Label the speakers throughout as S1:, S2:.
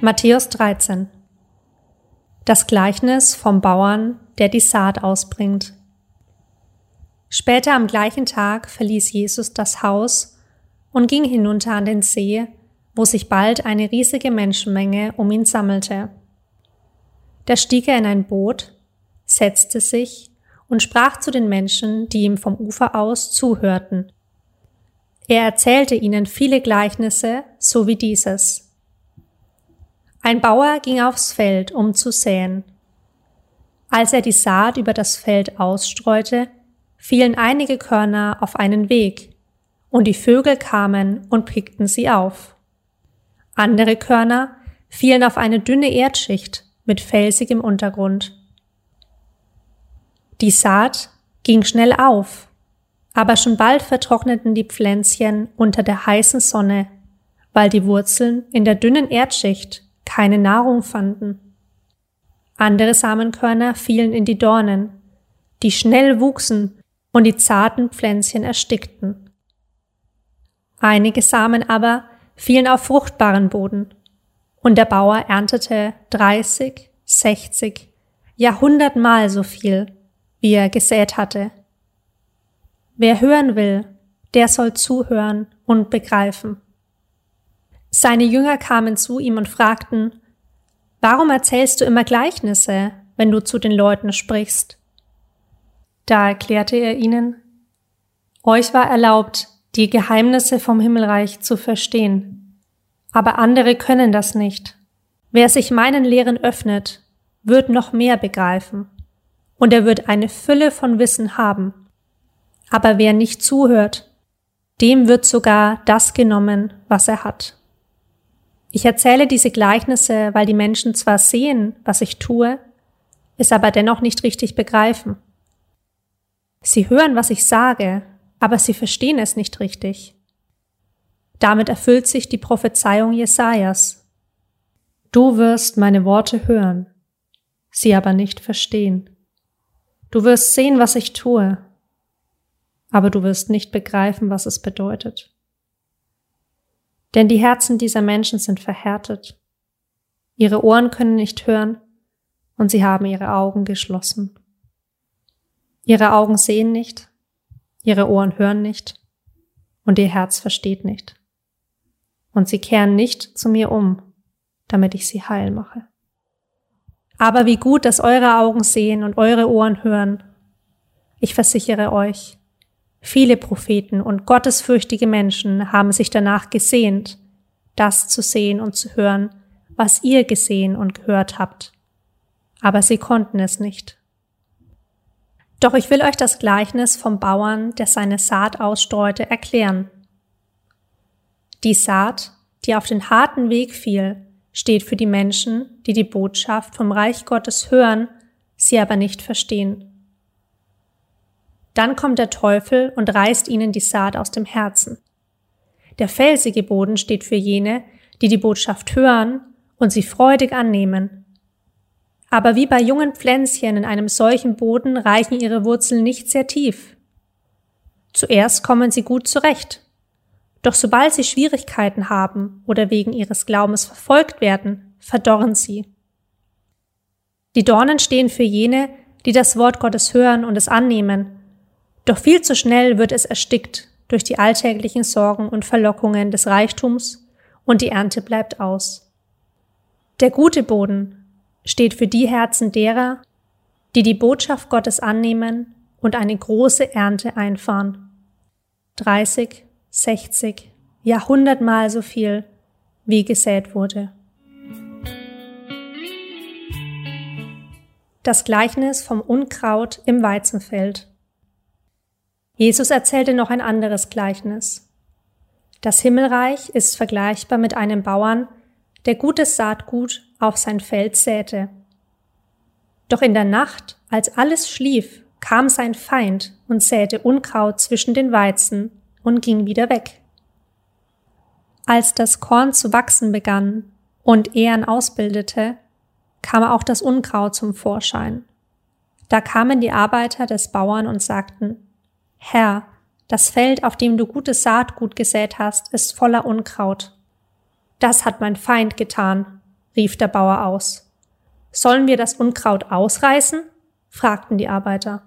S1: Matthäus 13 Das Gleichnis vom Bauern, der die Saat ausbringt. Später am gleichen Tag verließ Jesus das Haus und ging hinunter an den See, wo sich bald eine riesige Menschenmenge um ihn sammelte. Da stieg er in ein Boot, setzte sich und sprach zu den Menschen, die ihm vom Ufer aus zuhörten. Er erzählte ihnen viele Gleichnisse, so wie dieses. Ein Bauer ging aufs Feld, um zu säen. Als er die Saat über das Feld ausstreute, fielen einige Körner auf einen Weg, und die Vögel kamen und pickten sie auf. Andere Körner fielen auf eine dünne Erdschicht mit felsigem Untergrund. Die Saat ging schnell auf, aber schon bald vertrockneten die Pflänzchen unter der heißen Sonne, weil die Wurzeln in der dünnen Erdschicht keine Nahrung fanden. Andere Samenkörner fielen in die Dornen, die schnell wuchsen und die zarten Pflänzchen erstickten. Einige Samen aber fielen auf fruchtbaren Boden, und der Bauer erntete 30, 60, ja hundertmal so viel, wie er gesät hatte. Wer hören will, der soll zuhören und begreifen. Seine Jünger kamen zu ihm und fragten, Warum erzählst du immer Gleichnisse, wenn du zu den Leuten sprichst? Da erklärte er ihnen, Euch war erlaubt, die Geheimnisse vom Himmelreich zu verstehen, aber andere können das nicht. Wer sich meinen Lehren öffnet, wird noch mehr begreifen und er wird eine Fülle von Wissen haben. Aber wer nicht zuhört, dem wird sogar das genommen, was er hat. Ich erzähle diese Gleichnisse, weil die Menschen zwar sehen, was ich tue, es aber dennoch nicht richtig begreifen. Sie hören, was ich sage, aber sie verstehen es nicht richtig. Damit erfüllt sich die Prophezeiung Jesajas. Du wirst meine Worte hören, sie aber nicht verstehen. Du wirst sehen, was ich tue, aber du wirst nicht begreifen, was es bedeutet. Denn die Herzen dieser Menschen sind verhärtet. Ihre Ohren können nicht hören und sie haben ihre Augen geschlossen. Ihre Augen sehen nicht, ihre Ohren hören nicht und ihr Herz versteht nicht. Und sie kehren nicht zu mir um, damit ich sie heil mache. Aber wie gut, dass eure Augen sehen und eure Ohren hören. Ich versichere euch, viele Propheten und gottesfürchtige Menschen haben sich danach gesehnt, das zu sehen und zu hören, was ihr gesehen und gehört habt. Aber sie konnten es nicht. Doch ich will euch das Gleichnis vom Bauern, der seine Saat ausstreute, erklären. Die Saat, die auf den harten Weg fiel, steht für die Menschen, die die Botschaft vom Reich Gottes hören, sie aber nicht verstehen. Dann kommt der Teufel und reißt ihnen die Saat aus dem Herzen. Der felsige Boden steht für jene, die die Botschaft hören und sie freudig annehmen. Aber wie bei jungen Pflänzchen in einem solchen Boden reichen ihre Wurzeln nicht sehr tief. Zuerst kommen sie gut zurecht, doch sobald sie Schwierigkeiten haben oder wegen ihres Glaubens verfolgt werden, verdorren sie. Die Dornen stehen für jene, die das Wort Gottes hören und es annehmen, doch viel zu schnell wird es erstickt durch die alltäglichen Sorgen und Verlockungen des Reichtums und die Ernte bleibt aus. Der gute Boden steht für die Herzen derer, die die Botschaft Gottes annehmen und eine große Ernte einfahren. 30, 60, Jahrhundertmal so viel, wie gesät wurde. Das Gleichnis vom Unkraut im Weizenfeld. Jesus erzählte noch ein anderes Gleichnis. Das Himmelreich ist vergleichbar mit einem Bauern, der gutes Saatgut auf sein Feld säte. Doch in der Nacht, als alles schlief, kam sein Feind und säte Unkraut zwischen den Weizen und ging wieder weg. Als das Korn zu wachsen begann und Ehren ausbildete, kam auch das Unkraut zum Vorschein. Da kamen die Arbeiter des Bauern und sagten, Herr, Das Feld, auf dem du gutes Saatgut gesät hast, ist voller Unkraut. Das hat mein Feind getan, rief der Bauer aus. Sollen wir das Unkraut ausreißen? fragten die Arbeiter.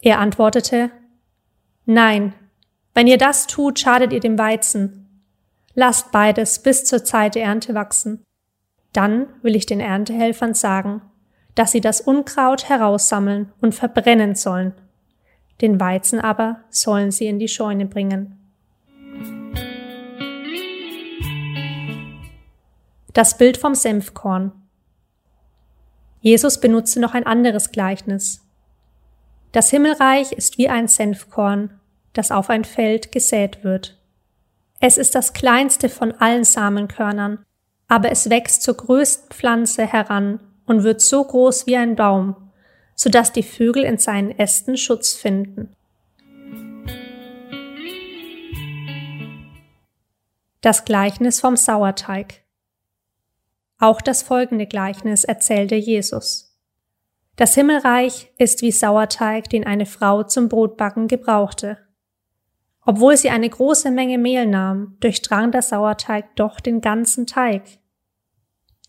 S1: Er antwortete, Nein, wenn ihr das tut, schadet ihr dem Weizen. Lasst beides bis zur Zeit der Ernte wachsen. Dann will ich den Erntehelfern sagen, dass sie das Unkraut heraussammeln und verbrennen sollen den Weizen aber sollen sie in die Scheune bringen. Das Bild vom Senfkorn. Jesus benutzte noch ein anderes Gleichnis. Das Himmelreich ist wie ein Senfkorn, das auf ein Feld gesät wird. Es ist das kleinste von allen Samenkörnern, aber es wächst zur größten Pflanze heran und wird so groß wie ein Baum sodass die Vögel in seinen Ästen Schutz finden. Das Gleichnis vom Sauerteig. Auch das folgende Gleichnis erzählte Jesus. Das Himmelreich ist wie Sauerteig, den eine Frau zum Brotbacken gebrauchte. Obwohl sie eine große Menge Mehl nahm, durchdrang der Sauerteig doch den ganzen Teig.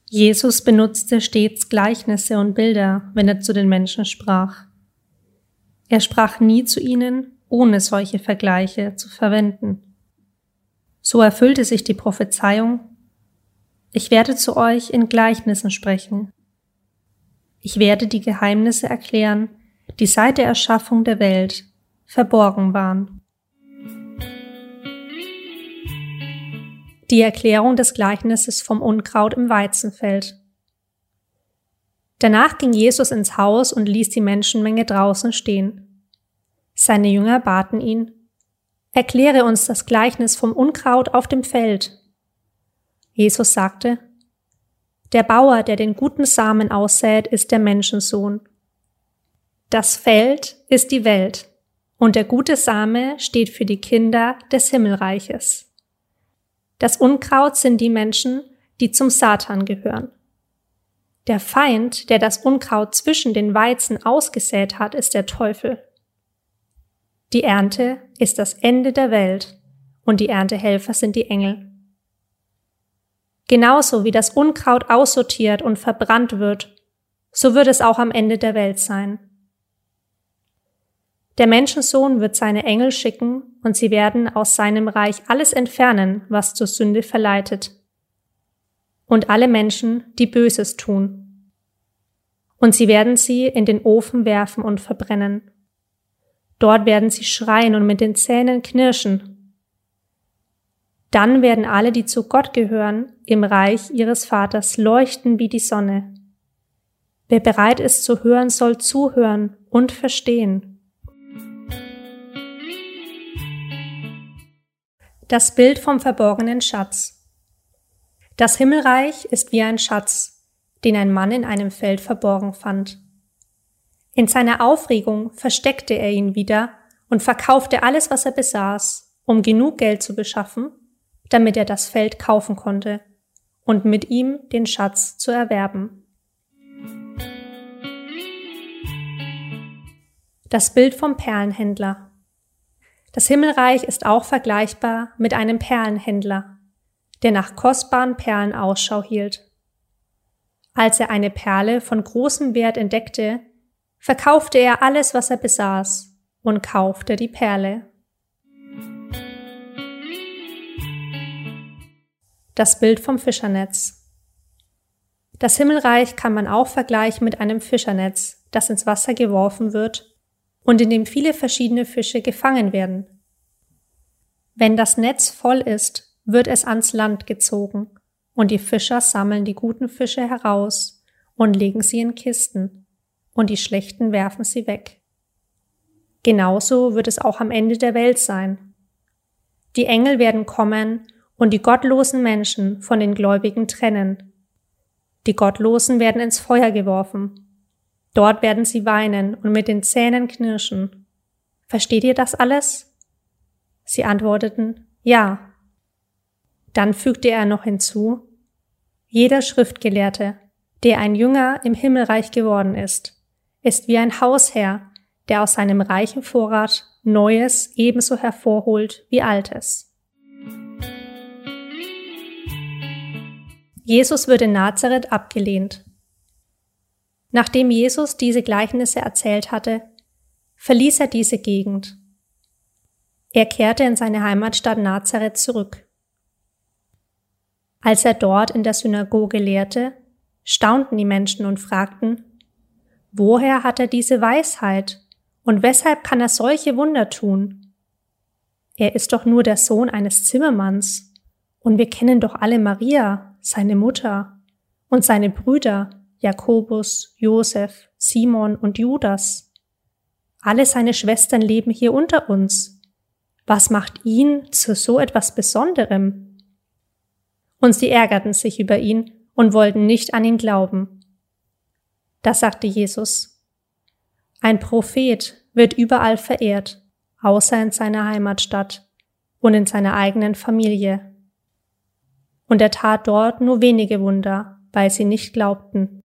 S1: Jesus benutzte stets Gleichnisse und Bilder, wenn er zu den Menschen sprach. Er sprach nie zu ihnen, ohne solche Vergleiche zu verwenden. So erfüllte sich die Prophezeiung, ich werde zu euch in Gleichnissen sprechen. Ich werde die Geheimnisse erklären, die seit der Erschaffung der Welt verborgen waren. Die Erklärung des Gleichnisses vom Unkraut im Weizenfeld. Danach ging Jesus ins Haus und ließ die Menschenmenge draußen stehen. Seine Jünger baten ihn, Erkläre uns das Gleichnis vom Unkraut auf dem Feld. Jesus sagte, Der Bauer, der den guten Samen aussät, ist der Menschensohn. Das Feld ist die Welt, und der gute Same steht für die Kinder des Himmelreiches. Das Unkraut sind die Menschen, die zum Satan gehören. Der Feind, der das Unkraut zwischen den Weizen ausgesät hat, ist der Teufel. Die Ernte ist das Ende der Welt und die Erntehelfer sind die Engel. Genauso wie das Unkraut aussortiert und verbrannt wird, so wird es auch am Ende der Welt sein. Der Menschensohn wird seine Engel schicken, und sie werden aus seinem Reich alles entfernen, was zur Sünde verleitet. Und alle Menschen, die Böses tun. Und sie werden sie in den Ofen werfen und verbrennen. Dort werden sie schreien und mit den Zähnen knirschen. Dann werden alle, die zu Gott gehören, im Reich ihres Vaters leuchten wie die Sonne. Wer bereit ist zu hören, soll zuhören und verstehen. Das Bild vom verborgenen Schatz. Das Himmelreich ist wie ein Schatz, den ein Mann in einem Feld verborgen fand. In seiner Aufregung versteckte er ihn wieder und verkaufte alles, was er besaß, um genug Geld zu beschaffen, damit er das Feld kaufen konnte und mit ihm den Schatz zu erwerben. Das Bild vom Perlenhändler. Das Himmelreich ist auch vergleichbar mit einem Perlenhändler, der nach kostbaren Perlen Ausschau hielt. Als er eine Perle von großem Wert entdeckte, verkaufte er alles, was er besaß, und kaufte die Perle. Das Bild vom Fischernetz. Das Himmelreich kann man auch vergleichen mit einem Fischernetz, das ins Wasser geworfen wird und in dem viele verschiedene Fische gefangen werden. Wenn das Netz voll ist, wird es ans Land gezogen, und die Fischer sammeln die guten Fische heraus und legen sie in Kisten, und die schlechten werfen sie weg. Genauso wird es auch am Ende der Welt sein. Die Engel werden kommen und die gottlosen Menschen von den Gläubigen trennen. Die Gottlosen werden ins Feuer geworfen Dort werden sie weinen und mit den Zähnen knirschen. Versteht ihr das alles? Sie antworteten, ja. Dann fügte er noch hinzu, jeder Schriftgelehrte, der ein Jünger im Himmelreich geworden ist, ist wie ein Hausherr, der aus seinem reichen Vorrat Neues ebenso hervorholt wie Altes. Jesus wird in Nazareth abgelehnt. Nachdem Jesus diese Gleichnisse erzählt hatte, verließ er diese Gegend. Er kehrte in seine Heimatstadt Nazareth zurück. Als er dort in der Synagoge lehrte, staunten die Menschen und fragten, woher hat er diese Weisheit und weshalb kann er solche Wunder tun? Er ist doch nur der Sohn eines Zimmermanns, und wir kennen doch alle Maria, seine Mutter und seine Brüder Jakobus, Josef, Simon und Judas. Alle seine Schwestern leben hier unter uns. Was macht ihn zu so etwas Besonderem? Und sie ärgerten sich über ihn und wollten nicht an ihn glauben. Da sagte Jesus, ein Prophet wird überall verehrt, außer in seiner Heimatstadt und in seiner eigenen Familie und er tat dort nur wenige Wunder, weil sie nicht glaubten.